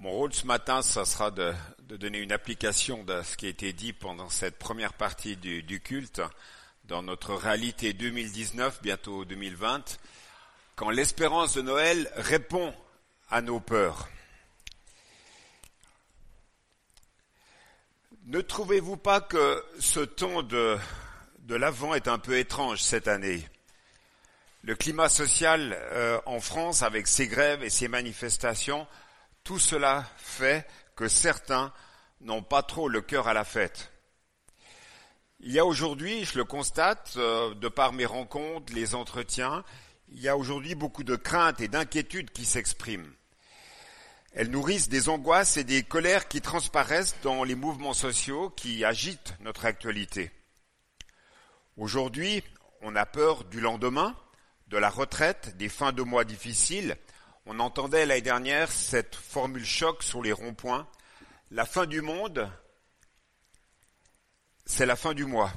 Mon rôle ce matin, ça sera de, donner une application de ce qui a été dit pendant cette première partie du, du culte dans notre réalité 2019, bientôt 2020, quand l'espérance de Noël répond à nos peurs. Ne trouvez-vous pas que ce ton de, de l'avant est un peu étrange cette année? Le climat social euh, en France, avec ses grèves et ses manifestations, tout cela fait que certains n'ont pas trop le cœur à la fête. Il y a aujourd'hui, je le constate, euh, de par mes rencontres, les entretiens, il y a aujourd'hui beaucoup de craintes et d'inquiétudes qui s'expriment. Elles nourrissent des angoisses et des colères qui transparaissent dans les mouvements sociaux qui agitent notre actualité. Aujourd'hui, on a peur du lendemain, de la retraite, des fins de mois difficiles, on entendait l'année dernière cette formule choc sur les ronds-points. La fin du monde, c'est la fin du mois.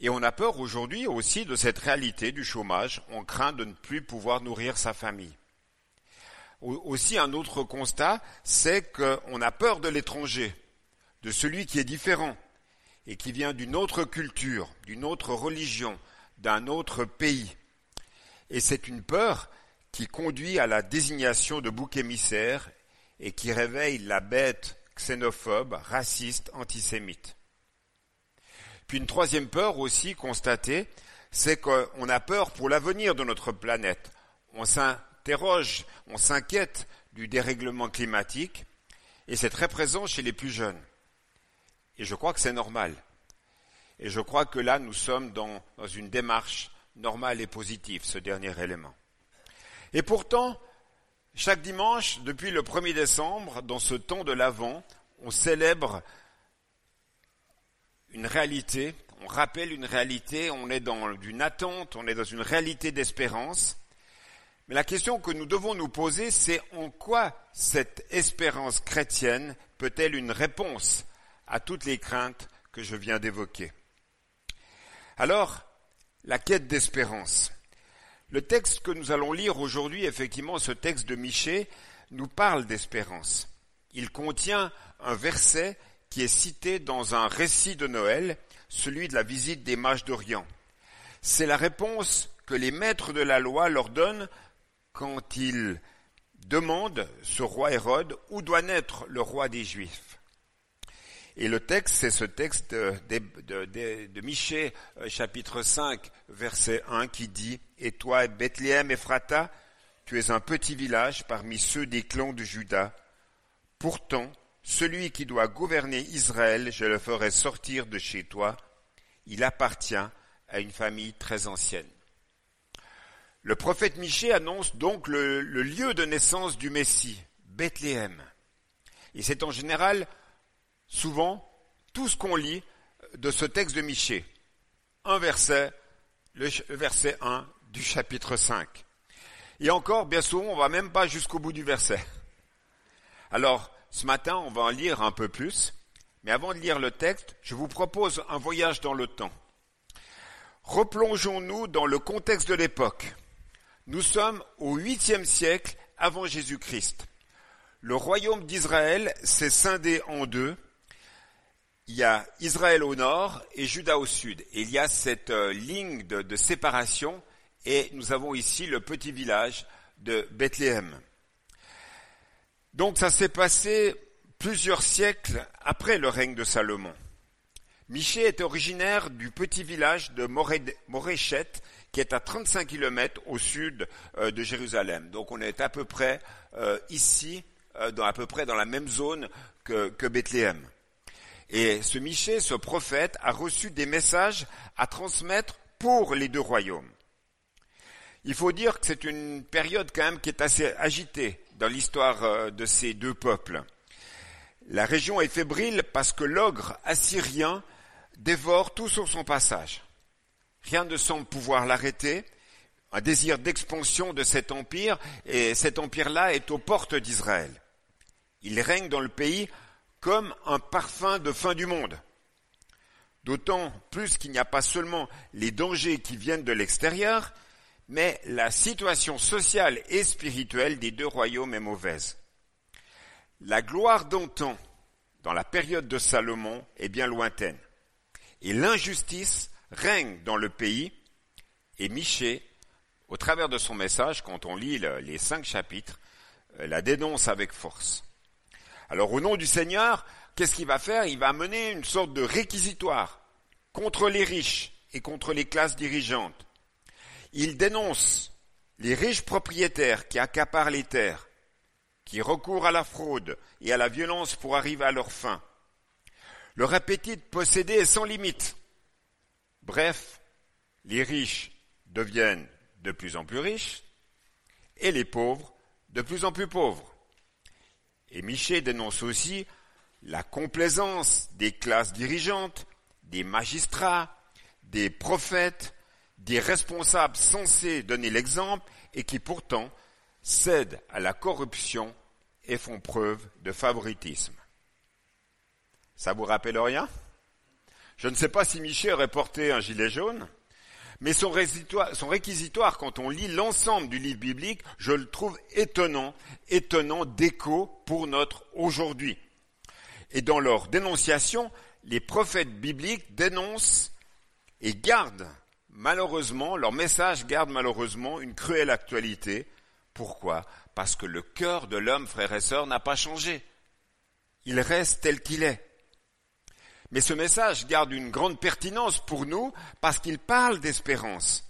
Et on a peur aujourd'hui aussi de cette réalité du chômage. On craint de ne plus pouvoir nourrir sa famille. Aussi, un autre constat, c'est qu'on a peur de l'étranger, de celui qui est différent et qui vient d'une autre culture, d'une autre religion, d'un autre pays. Et c'est une peur qui conduit à la désignation de bouc émissaire et qui réveille la bête xénophobe, raciste, antisémite. Puis une troisième peur aussi constatée, c'est qu'on a peur pour l'avenir de notre planète. On s'interroge, on s'inquiète du dérèglement climatique et c'est très présent chez les plus jeunes. Et je crois que c'est normal. Et je crois que là, nous sommes dans, dans une démarche normale et positive, ce dernier élément. Et pourtant, chaque dimanche, depuis le 1er décembre, dans ce temps de l'Avent, on célèbre une réalité, on rappelle une réalité, on est dans une attente, on est dans une réalité d'espérance. Mais la question que nous devons nous poser, c'est en quoi cette espérance chrétienne peut-elle une réponse à toutes les craintes que je viens d'évoquer? Alors, la quête d'espérance. Le texte que nous allons lire aujourd'hui, effectivement, ce texte de Michée, nous parle d'espérance. Il contient un verset qui est cité dans un récit de Noël, celui de la visite des mages d'Orient. C'est la réponse que les maîtres de la loi leur donnent quand ils demandent ce roi Hérode où doit naître le roi des Juifs. Et le texte, c'est ce texte de, de, Michée, euh, chapitre 5, verset 1, qui dit, Et toi, Bethléem Ephrata, tu es un petit village parmi ceux des clans de Juda. Pourtant, celui qui doit gouverner Israël, je le ferai sortir de chez toi. Il appartient à une famille très ancienne. Le prophète Michée annonce donc le lieu de naissance du Messie, Bethléem. Et c'est en général souvent tout ce qu'on lit de ce texte de Michée. Un verset, le verset 1 du chapitre 5. Et encore, bien souvent, on va même pas jusqu'au bout du verset. Alors, ce matin, on va en lire un peu plus. Mais avant de lire le texte, je vous propose un voyage dans le temps. Replongeons-nous dans le contexte de l'époque. Nous sommes au huitième siècle avant Jésus-Christ. Le royaume d'Israël s'est scindé en deux il y a Israël au nord et Juda au sud. Il y a cette euh, ligne de, séparation et nous avons ici le petit village de Bethléem. Donc ça s'est passé plusieurs siècles après le règne de Salomon. Michée est originaire du petit village de Moréchet, qui est à 35 km au sud euh, de Jérusalem. Donc on est à peu près euh, ici, à peu près dans la même zone que Bethléem. Et ce Michée, ce prophète, a reçu des messages à transmettre pour les deux royaumes. Il faut dire que c'est une période quand même qui est assez agitée dans l'histoire euh, de ces deux peuples. La région est fébrile parce que l'ogre assyrien dévore tout sur son passage. Rien ne semble pouvoir l'arrêter. Un désir d'expansion de cet empire, et cet empire-là est aux portes d'Israël. Il règne dans le pays comme un parfum de fin du monde. D'autant plus qu'il n'y a pas seulement les dangers qui viennent de l'extérieur, mais la situation sociale et spirituelle des deux royaumes est mauvaise. La gloire d'antan, dans la période de Salomon, est bien lointaine. Et l'injustice règne dans le pays. Et Michée, au travers de son message, quand on lit les cinq chapitres, euh, la dénonce avec force. Alors au nom du Seigneur, qu'est-ce qu'il va faire? Il va mener une sorte de réquisitoire contre les riches et contre les classes dirigeantes. Il dénonce les riches propriétaires qui accaparent les terres, qui recourent à la fraude et à la violence pour arriver à leur fin. Leur appétit de posséder est sans limite. Bref, les riches deviennent de plus en plus riches et les pauvres de plus en plus pauvres. Et Miché dénonce aussi la complaisance des classes dirigeantes, des magistrats, des prophètes, des responsables censés donner l'exemple et qui pourtant cèdent à la corruption et font preuve de favoritisme. Ça vous rappelle rien? Je ne sais pas si Miché aurait porté un gilet jaune, mais son réquisitoire, quand on lit l'ensemble du livre biblique, je le trouve étonnant, étonnant d'écho pour notre aujourd'hui. Et dans leur dénonciation, les prophètes bibliques dénoncent et gardent malheureusement, leur message garde malheureusement une cruelle actualité. Pourquoi? Parce que le cœur de l'homme, frères et sœurs, n'a pas changé. Il reste tel qu'il est. Mais ce message garde une grande pertinence pour nous parce qu'il parle d'espérance.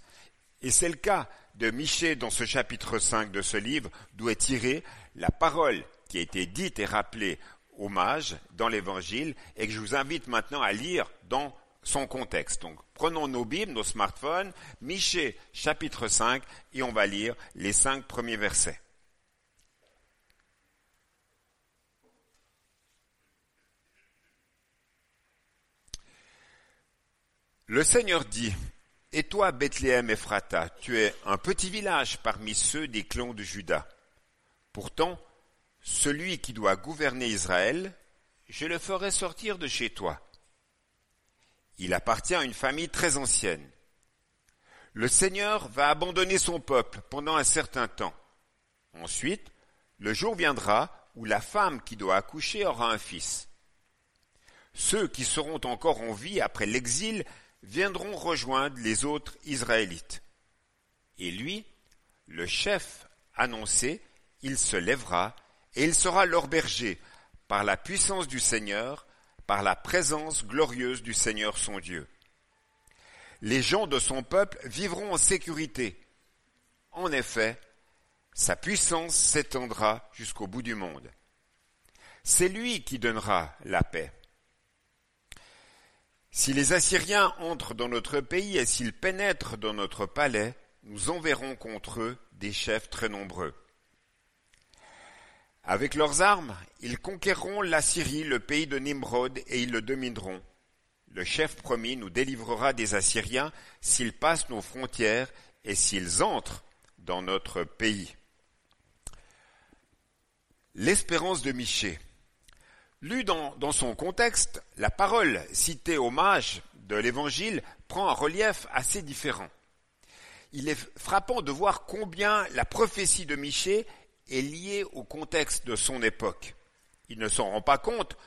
Et c'est le cas de Michée dans ce chapitre 5 de ce livre, d'où est tirée la parole qui a été dite et rappelée aux mages dans l'évangile et que je vous invite maintenant à lire dans son contexte. Donc, prenons nos Bibles, nos smartphones, Michée chapitre 5 et on va lire les cinq premiers versets. Le Seigneur dit, Et toi, Bethléem Ephrata, tu es un petit village parmi ceux des clans de Juda. Pourtant, celui qui doit gouverner Israël, je le ferai sortir de chez toi. Il appartient à une famille très ancienne. Le Seigneur va abandonner son peuple pendant un certain temps. Ensuite, le jour viendra où la femme qui doit accoucher aura un fils. Ceux qui seront encore en vie après l'exil viendront rejoindre les autres Israélites. Et lui, le chef annoncé, il se lèvera et il sera leur berger par la puissance du Seigneur, par la présence glorieuse du Seigneur son Dieu. Les gens de son peuple vivront en sécurité. En effet, sa puissance s'étendra jusqu'au bout du monde. C'est lui qui donnera la paix. Si les Assyriens entrent dans notre pays et s'ils pénètrent dans notre palais, nous enverrons contre eux des chefs très nombreux. Avec leurs armes, ils conquerront la Syrie, le pays de Nimrod, et ils le domineront. Le chef promis nous délivrera des Assyriens s'ils passent nos frontières et s'ils entrent dans notre pays. L'espérance de Michée. Lu dans, son contexte, la parole citée au mage de l'Évangile prend un relief assez différent. Il est frappant de voir combien la prophétie de Michée est liée au contexte de son époque. Il ne s'en rend pas compte,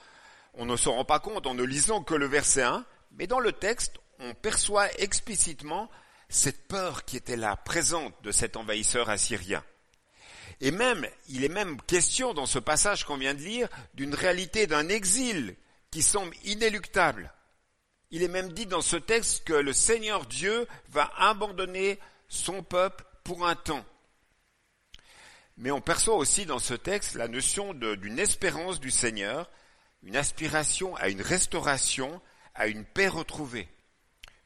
on ne s'en rend pas compte en ne lisant que le verset 1, mais dans le texte, on perçoit explicitement cette peur qui était là, présente de cet envahisseur assyrien. Et même, il est même question dans ce passage qu'on vient de lire d'une réalité d'un exil qui semble inéluctable. Il est même dit dans ce texte que le Seigneur Dieu va abandonner son peuple pour un temps. Mais on perçoit aussi dans ce texte la notion d'une espérance du Seigneur, une aspiration à une restauration, à une paix retrouvée.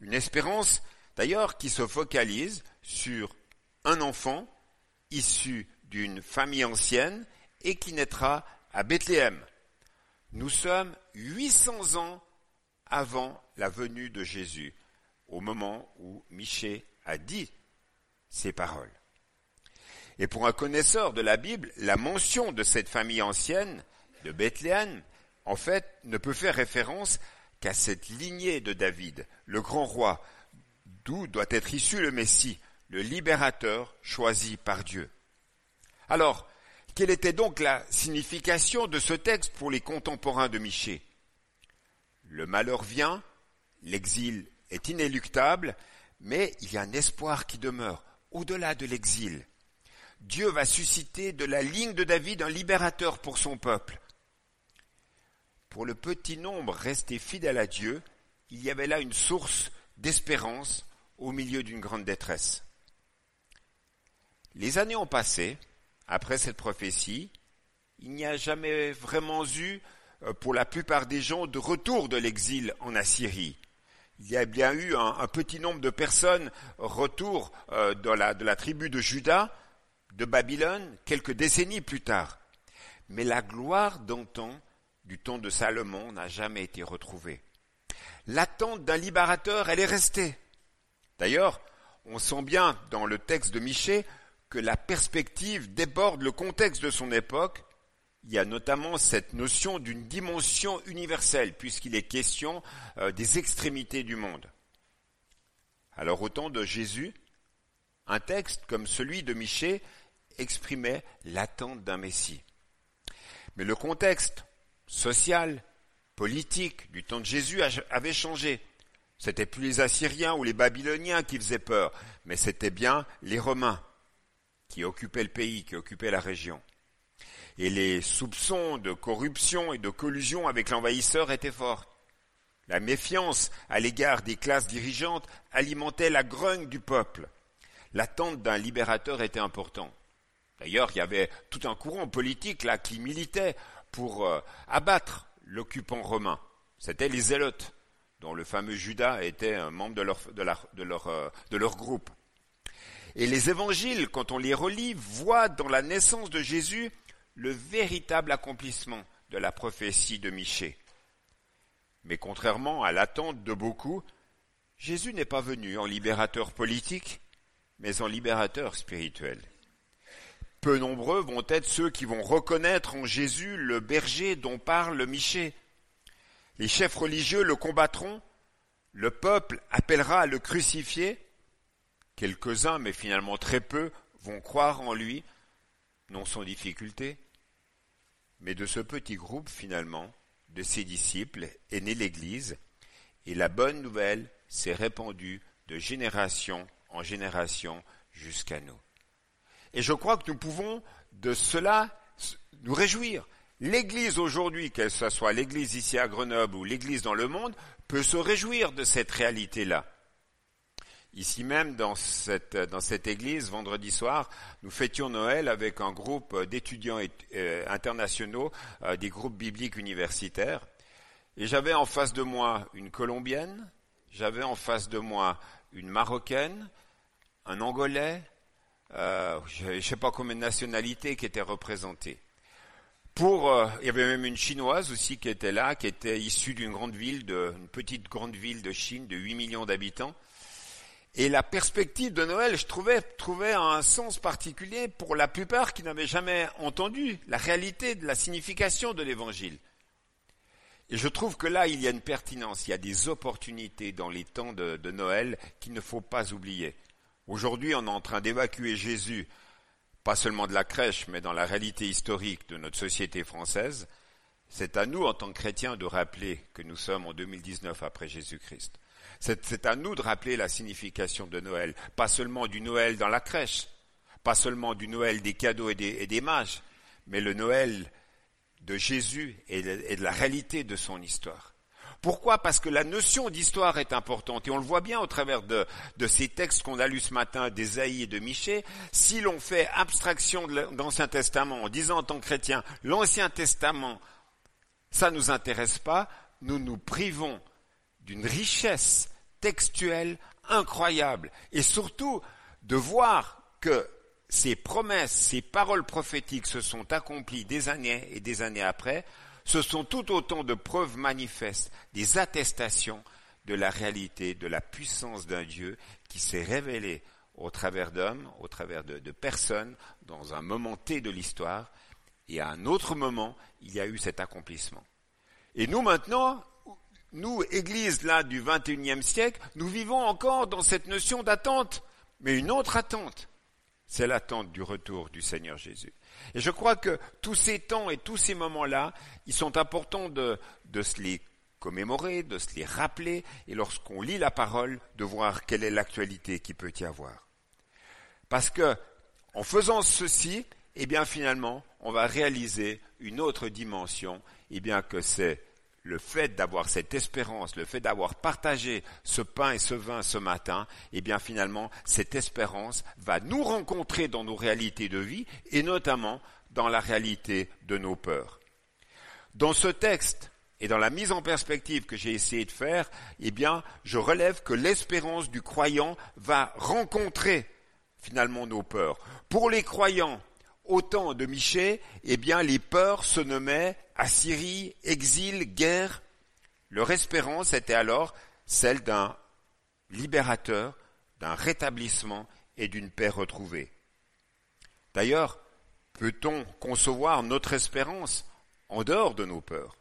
Une espérance d'ailleurs qui se focalise sur un enfant issu d'une famille ancienne et qui naîtra à Bethléem. Nous sommes 800 ans avant la venue de Jésus, au moment où Michée a dit ces paroles. Et pour un connaisseur de la Bible, la mention de cette famille ancienne, de Bethléem, en fait, ne peut faire référence qu'à cette lignée de David, le grand roi, d'où doit être issu le Messie, le libérateur choisi par Dieu. Alors, Quelle était donc la signification de ce texte pour les contemporains de Michée Le malheur vient, l'exil est inéluctable, mais il y a un espoir qui demeure au-delà de l'exil. Dieu va susciter de la ligne de David un libérateur pour son peuple. Pour le petit nombre resté fidèle à Dieu, il y avait là une source d'espérance au milieu d'une grande détresse. Les années ont passé, après cette prophétie, il n'y a jamais vraiment eu, euh, pour la plupart des gens, de retour de l'exil en Assyrie. Il y a bien eu un, petit nombre de personnes retour euh, de, la, de la tribu de Juda, de Babylone, quelques décennies plus tard. Mais la gloire d'antan, du temps de Salomon, n'a jamais été retrouvée. L'attente d'un libérateur, elle est restée. D'ailleurs, on sent bien dans le texte de Michée la perspective déborde le contexte de son époque. Il y a notamment cette notion d'une dimension universelle, puisqu'il est question euh, des extrémités du monde. Alors au temps de Jésus, un texte comme celui de Michée exprimait l'attente d'un Messie. Mais le contexte social, politique du temps de Jésus avait changé. C'était plus les Assyriens ou les Babyloniens qui faisaient peur, mais c'était bien les Romains qui occupaient le pays, qui occupaient la région. Et les soupçons de corruption et de collusion avec l'envahisseur étaient forts. La méfiance à l'égard des classes dirigeantes alimentait la grogne du peuple. L'attente d'un libérateur était importante. D'ailleurs, il y avait tout un courant politique là qui militait pour euh, abattre l'occupant romain. C'était les Zélotes, dont le fameux Judas était un membre de leur, euh, de leur groupe. Et les évangiles, quand on les relit, voient dans la naissance de Jésus le véritable accomplissement de la prophétie de Michée. Mais contrairement à l'attente de beaucoup, Jésus n'est pas venu en libérateur politique, mais en libérateur spirituel. Peu nombreux vont être ceux qui vont reconnaître en Jésus le berger dont parle Michée. Les chefs religieux le combattront, le peuple appellera à le crucifier, Quelques-uns, mais finalement très peu, vont croire en lui, non sans difficulté. Mais de ce petit groupe, finalement, de ses disciples, est née l'Église, et la bonne nouvelle s'est répandue de génération en génération jusqu'à nous. Et je crois que nous pouvons de cela nous réjouir. L'Église aujourd'hui, qu'elle soit l'Église ici à Grenoble ou l'Église dans le monde, peut se réjouir de cette réalité-là. Ici même, dans cette, dans cette église, vendredi soir, nous fêtions Noël avec un groupe d'étudiants euh, internationaux euh, des groupes bibliques universitaires. Et j'avais en face de moi une Colombienne, j'avais en face de moi une Marocaine, un Angolais, euh, je ne sais pas combien de nationalités qui étaient représentées. Pour, euh, il y avait même une chinoise aussi qui était là, qui était issue d'une grande ville, de, une petite grande ville de Chine de 8 millions d'habitants. Et la perspective de Noël, je trouvais, trouvait un sens particulier pour la plupart qui n'avaient jamais entendu la réalité de la signification de l'évangile. Et je trouve que là, il y a une pertinence, il y a des opportunités dans les temps de, de Noël qu'il ne faut pas oublier. Aujourd'hui, on est en train d'évacuer Jésus, pas seulement de la crèche, mais dans la réalité historique de notre société française. C'est à nous, en tant que chrétiens, de rappeler que nous sommes en 2019 après Jésus-Christ. C'est à nous de rappeler la signification de Noël, pas seulement du Noël dans la crèche, pas seulement du Noël des cadeaux et des, mages, mais le Noël de Jésus et de, la réalité de son histoire. Pourquoi? Parce que la notion d'histoire est importante et on le voit bien au travers de, ces textes qu'on a lus ce matin d'Ésaïe et de Michée. Si l'on fait abstraction de l'Ancien Testament en disant en tant que chrétien l'Ancien Testament, ça ne nous intéresse pas, nous nous privons d'une richesse textuelle incroyable et surtout de voir que ces promesses, ces paroles prophétiques se sont accomplies des années et des années après, ce sont tout autant de preuves manifestes, des attestations de la réalité, de la puissance d'un Dieu qui s'est révélé au travers d'hommes, au travers de, personnes, dans un moment T de l'histoire, et à un autre moment, il y a eu cet accomplissement. Et nous maintenant, nous, Église là du XXIe siècle, nous vivons encore dans cette notion d'attente, mais une autre attente. C'est l'attente du retour du Seigneur Jésus. Et je crois que tous ces temps et tous ces moments-là, ils sont importants de, de se les commémorer, de se les rappeler, et lorsqu'on lit la parole, de voir quelle est l'actualité qui peut y avoir. Parce que, en faisant ceci, eh bien finalement, on va réaliser une autre dimension, eh bien que c'est le fait d'avoir cette espérance, le fait d'avoir partagé ce pain et ce vin ce matin, eh bien finalement, cette espérance va nous rencontrer dans nos réalités de vie et notamment dans la réalité de nos peurs. Dans ce texte et dans la mise en perspective que j'ai essayé de faire, eh bien, je relève que l'espérance du croyant va rencontrer finalement nos peurs. Pour les croyants, au temps de Michée, eh bien, les peurs se nommaient Assyrie, exil, guerre. Leur espérance était alors celle d'un libérateur, d'un rétablissement et d'une paix retrouvée. D'ailleurs, peut-on concevoir notre espérance en dehors de nos peurs?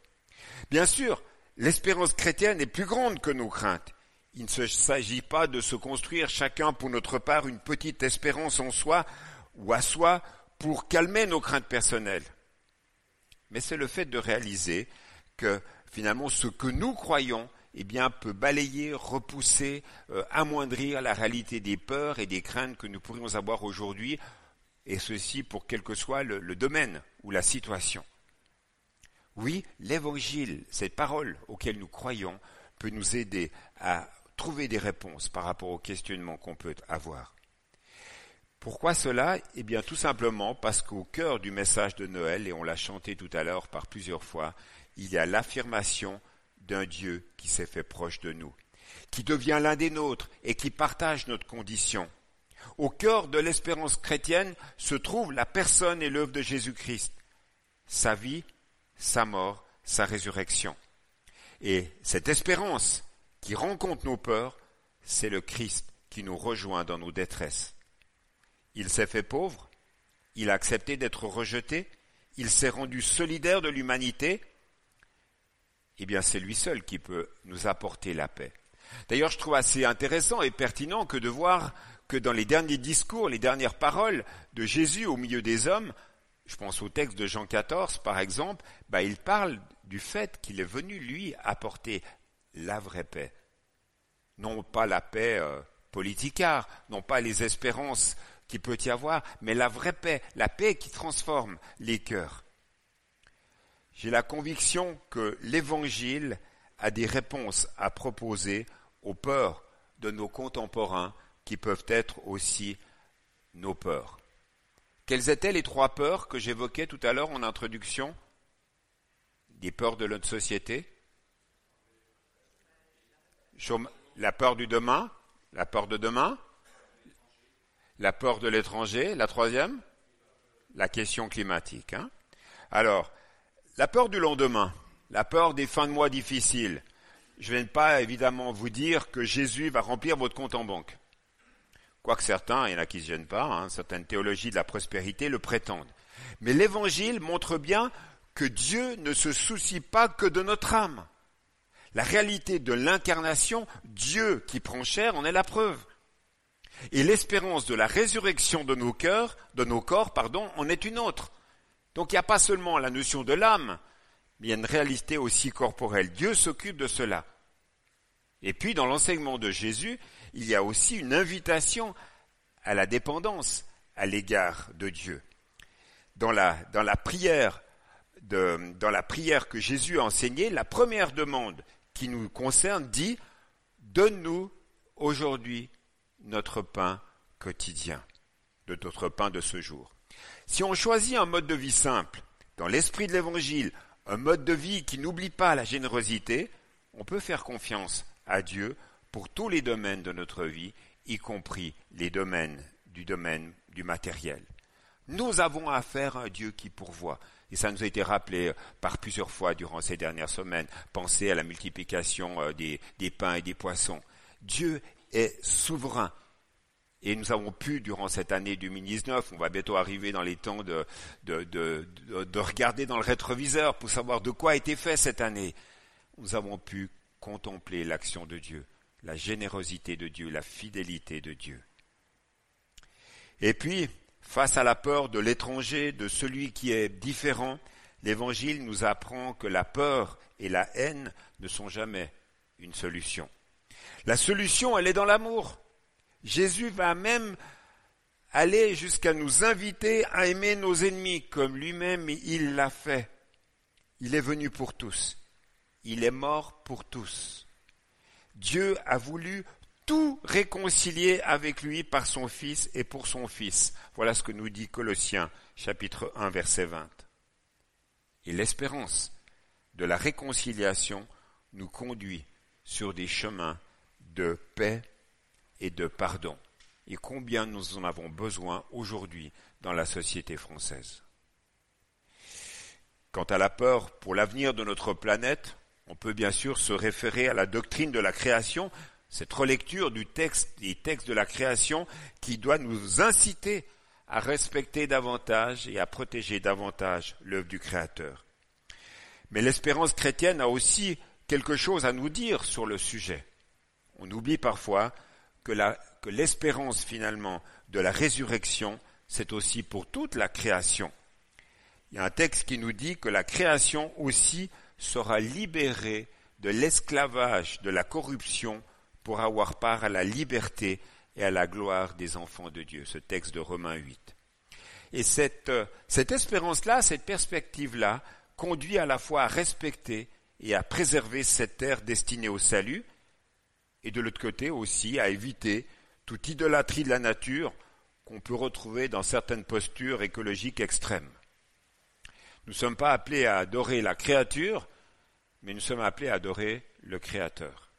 Bien sûr, l'espérance chrétienne est plus grande que nos craintes. Il ne s'agit pas de se construire chacun pour notre part une petite espérance en soi ou à soi pour calmer nos craintes personnelles. Mais c'est le fait de réaliser que finalement ce que nous croyons eh bien, peut balayer, repousser, euh, amoindrir la réalité des peurs et des craintes que nous pourrions avoir aujourd'hui, et ceci pour quel que soit le, le domaine ou la situation. Oui, l'évangile, cette parole auquel nous croyons, peut nous aider à trouver des réponses par rapport aux questionnements qu'on peut avoir. Pourquoi cela Eh bien tout simplement parce qu'au cœur du message de Noël, et on l'a chanté tout à l'heure par plusieurs fois, il y a l'affirmation d'un Dieu qui s'est fait proche de nous, qui devient l'un des nôtres et qui partage notre condition. Au cœur de l'espérance chrétienne se trouve la personne et l'œuvre de Jésus-Christ, sa vie, sa mort, sa résurrection. Et cette espérance qui rencontre nos peurs, c'est le Christ qui nous rejoint dans nos détresses. Il s'est fait pauvre, il a accepté d'être rejeté, il s'est rendu solidaire de l'humanité, eh bien c'est lui seul qui peut nous apporter la paix. D'ailleurs, je trouve assez intéressant et pertinent que de voir que dans les derniers discours, les dernières paroles de Jésus au milieu des hommes, je pense au texte de Jean 14 par exemple, bah, il parle du fait qu'il est venu lui apporter la vraie paix. Non pas la paix euh, non pas les espérances qui peut y avoir, mais la vraie paix, la paix qui transforme les cœurs. J'ai la conviction que l'Évangile a des réponses à proposer aux peurs de nos contemporains qui peuvent être aussi nos peurs. Quelles étaient les trois peurs que j'évoquais tout à l'heure en introduction? Des peurs de notre société La peur du demain La peur de demain la peur de l'étranger, la troisième, la question climatique. Hein. Alors, la peur du lendemain, la peur des fins de mois difficiles. Je ne viens pas évidemment vous dire que Jésus va remplir votre compte en banque. Quoique certains, il y en a qui ne se gênent pas, hein, certaines théologies de la prospérité le prétendent. Mais l'Évangile montre bien que Dieu ne se soucie pas que de notre âme. La réalité de l'incarnation, Dieu qui prend chair, en est la preuve. Et l'espérance de la résurrection de nos cœurs, de nos corps, pardon, en est une autre. Donc il n'y a pas seulement la notion de l'âme, mais il y a une réalité aussi corporelle. Dieu s'occupe de cela. Et puis dans l'enseignement de Jésus, il y a aussi une invitation à la dépendance à l'égard de Dieu. Dans la, prière que Jésus a enseignée, la première demande qui nous concerne dit Donne-nous aujourd'hui notre pain quotidien, de notre pain de ce jour. Si on choisit un mode de vie simple, dans l'esprit de l'Évangile, un mode de vie qui n'oublie pas la générosité, on peut faire confiance à Dieu pour tous les domaines de notre vie, y compris les domaines du domaine du matériel. Nous avons affaire à un Dieu qui pourvoit. Et ça nous a été rappelé par plusieurs fois durant ces dernières semaines. Pensez à la multiplication euh, des, des pains et des poissons. Dieu est souverain. Et nous avons pu, durant cette année 2019, on va bientôt arriver dans les temps de, de, de, de, regarder dans le rétroviseur pour savoir de quoi a été fait cette année. Nous avons pu contempler l'action de Dieu, la générosité de Dieu, la fidélité de Dieu. Et puis, Face à la peur de l'étranger, de celui qui est différent, l'Évangile nous apprend que la peur et la haine ne sont jamais une solution. La solution, elle est dans l'amour. Jésus va même aller jusqu'à nous inviter à aimer nos ennemis comme lui-même il l'a fait. Il est venu pour tous. Il est mort pour tous. Dieu a voulu tout réconcilier avec lui par son Fils et pour son Fils. Voilà ce que nous dit Colossiens chapitre 1 verset 20. Et l'espérance de la réconciliation nous conduit sur des chemins de paix et de pardon. Et combien nous en avons besoin aujourd'hui dans la société française? Quant à la peur pour l'avenir de notre planète, on peut bien sûr se référer à la doctrine de la création, cette relecture du texte, des textes de la création qui doit nous inciter à respecter davantage et à protéger davantage l'œuvre du Créateur. Mais l'espérance chrétienne a aussi quelque chose à nous dire sur le sujet. On oublie parfois que, l'espérance finalement de la résurrection, c'est aussi pour toute la création. Il y a un texte qui nous dit que la création aussi sera libérée de l'esclavage, de la corruption, pour avoir part à la liberté et à la gloire des enfants de Dieu. Ce texte de Romains 8. Et cette, euh, cette espérance-là, cette perspective-là, conduit à la fois à respecter et à préserver cette terre destinée au salut, et de l'autre côté aussi à éviter toute idolâtrie de la nature qu'on peut retrouver dans certaines postures écologiques extrêmes. Nous ne sommes pas appelés à adorer la créature, mais nous sommes appelés à adorer le Créateur.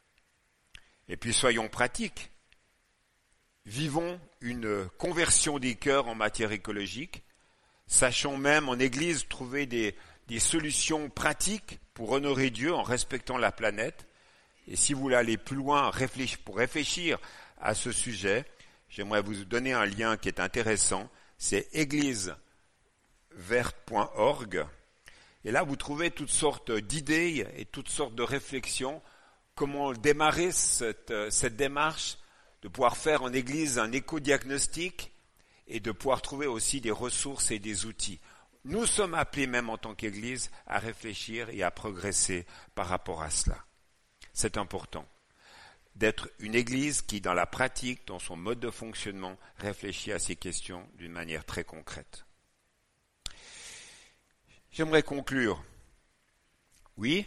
Et puis soyons pratiques. Vivons une conversion des cœurs en matière écologique. Sachons même en Église trouver des, des solutions pratiques pour honorer Dieu en respectant la planète. Et si vous voulez aller plus loin pour réfléchir à ce sujet, j'aimerais vous donner un lien qui est intéressant. C'est égliseverte.org. Et là, vous trouvez toutes sortes d'idées et toutes sortes de réflexions. Comment démarrer cette, cette démarche de pouvoir faire en Église un éco-diagnostic et de pouvoir trouver aussi des ressources et des outils. Nous sommes appelés même en tant qu'Église à réfléchir et à progresser par rapport à cela. C'est important d'être une Église qui, dans la pratique, dans son mode de fonctionnement, réfléchit à ces questions d'une manière très concrète. J'aimerais conclure. Oui,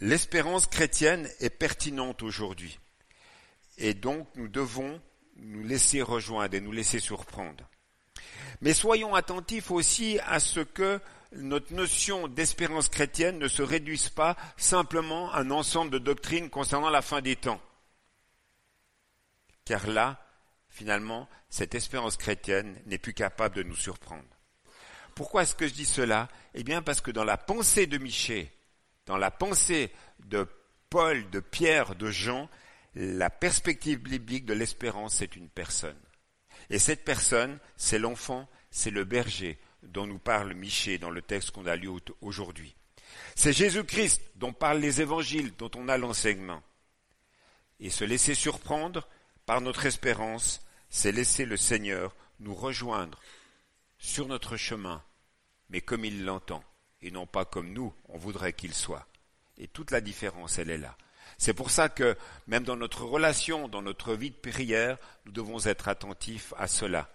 l'espérance chrétienne est pertinente aujourd'hui. Et donc nous devons nous laisser rejoindre et nous laisser surprendre. Mais soyons attentifs aussi à ce que notre notion d'espérance chrétienne ne se réduise pas simplement à un ensemble de doctrines concernant la fin des temps. Car là, finalement, cette espérance chrétienne n'est plus capable de nous surprendre. Pourquoi est-ce que je dis cela? Eh bien parce que dans la pensée de Miché, dans la pensée de Paul, de Pierre, de Jean, la perspective biblique de l'espérance, c'est une personne. Et cette personne, c'est l'enfant, c'est le berger dont nous parle Michée dans le texte qu'on a lu aujourd'hui. C'est Jésus-Christ dont parlent les évangiles, dont on a l'enseignement. Et se laisser surprendre par notre espérance, c'est laisser le Seigneur nous rejoindre sur notre chemin, mais comme il l'entend, et non pas comme nous, on voudrait qu'il soit. Et toute la différence, elle est là. C'est pour ça que même dans notre relation, dans notre vie de prière, nous devons être attentifs à cela.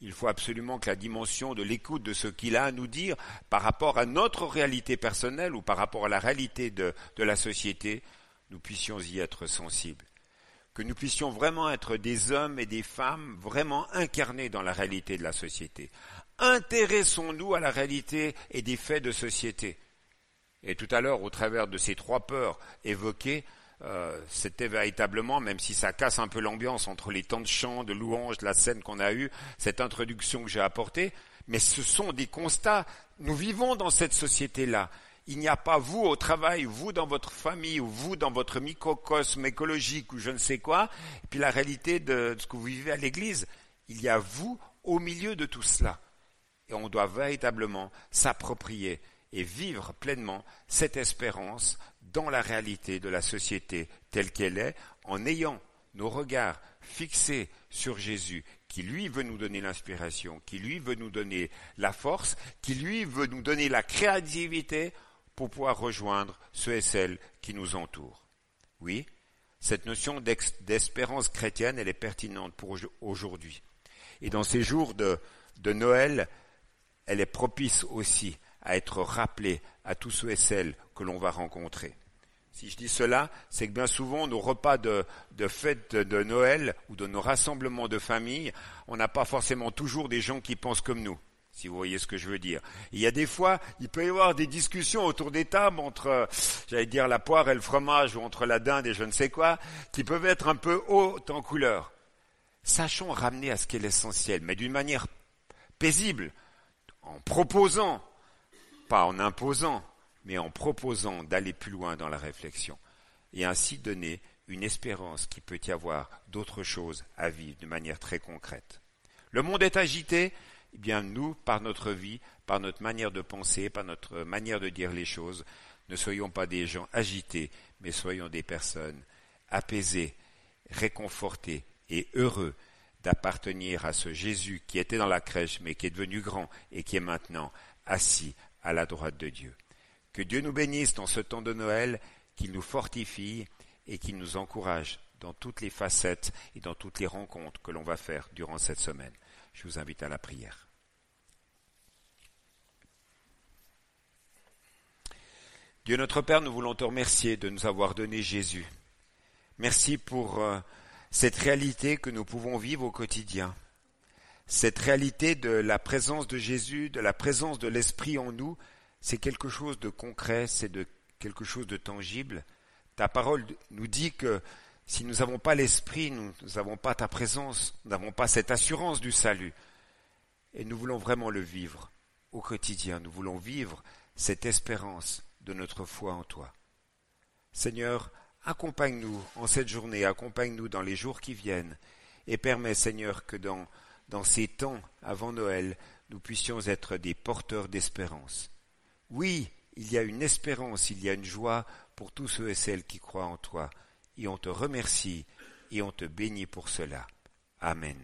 Il faut absolument que la dimension de l'écoute de ce qu'il a à nous dire par rapport à notre réalité personnelle ou par rapport à la réalité de, la société, nous puissions y être sensibles. Que nous puissions vraiment être des hommes et des femmes vraiment incarnés dans la réalité de la société. Intéressons-nous à la réalité et des faits de société. Et tout à l'heure, au travers de ces trois peurs évoquées, euh, c'était véritablement, même si ça casse un peu l'ambiance entre les temps de chant, de louange, de la scène qu'on a eue, cette introduction que j'ai apportée, mais ce sont des constats. Nous vivons dans cette société-là. Il n'y a pas vous au travail, vous dans votre famille, ou vous dans votre microcosme écologique, ou je ne sais quoi, puis la réalité de ce que vous vivez à l'église. Il y a vous au milieu de tout cela. Et on doit véritablement s'approprier et vivre pleinement cette espérance dans la réalité de la société telle qu'elle est, en ayant nos regards fixés sur Jésus, qui lui veut nous donner l'inspiration, qui lui veut nous donner la force, qui lui veut nous donner la créativité pour pouvoir rejoindre ceux et celles qui nous entourent. Oui, cette notion d'espérance chrétienne, elle est pertinente pour aujourd'hui. Et dans ces jours de, de Noël, elle est propice aussi à être rappelée à tous ceux et celles que l'on va rencontrer. Si je dis cela, c'est que bien souvent, nos repas de, de fête de Noël ou de nos rassemblements de famille, on n'a pas forcément toujours des gens qui pensent comme nous, si vous voyez ce que je veux dire. Il y a des fois, il peut y avoir des discussions autour des tables entre, j'allais dire, la poire et le fromage, ou entre la dinde et je ne sais quoi, qui peuvent être un peu hautes en couleur. Sachons ramener à ce qui est l'essentiel, mais d'une manière paisible, en proposant, pas en imposant, mais en proposant d'aller plus loin dans la réflexion, et ainsi donner une espérance qu'il peut y avoir d'autres choses à vivre de manière très concrète. Le monde est agité, eh bien nous, par notre vie, par notre manière de penser, par notre manière de dire les choses, ne soyons pas des gens agités, mais soyons des personnes apaisées, réconfortées et heureux d'appartenir à ce Jésus qui était dans la crèche, mais qui est devenu grand et qui est maintenant assis à la droite de Dieu. Que Dieu nous bénisse dans ce temps de Noël, qu'il nous fortifie et qu'il nous encourage dans toutes les facettes et dans toutes les rencontres que l'on va faire durant cette semaine. Je vous invite à la prière. Dieu notre Père, nous voulons te remercier de nous avoir donné Jésus. Merci pour euh, cette réalité que nous pouvons vivre au quotidien. Cette réalité de la présence de Jésus, de la présence de l'Esprit en nous, c'est quelque chose de concret, c'est quelque chose de tangible. Ta parole nous dit que si nous n'avons pas l'esprit, nous n'avons pas ta présence, nous n'avons pas cette assurance du salut. Et nous voulons vraiment le vivre au quotidien. Nous voulons vivre cette espérance de notre foi en toi. Seigneur, accompagne-nous en cette journée, accompagne-nous dans les jours qui viennent, et permets, Seigneur, que dans ces temps avant Noël, nous puissions être des porteurs d'espérance. Oui, il y a une espérance, il y a une joie pour tous ceux et celles qui croient en toi, et on te remercie et on te bénit pour cela. Amen.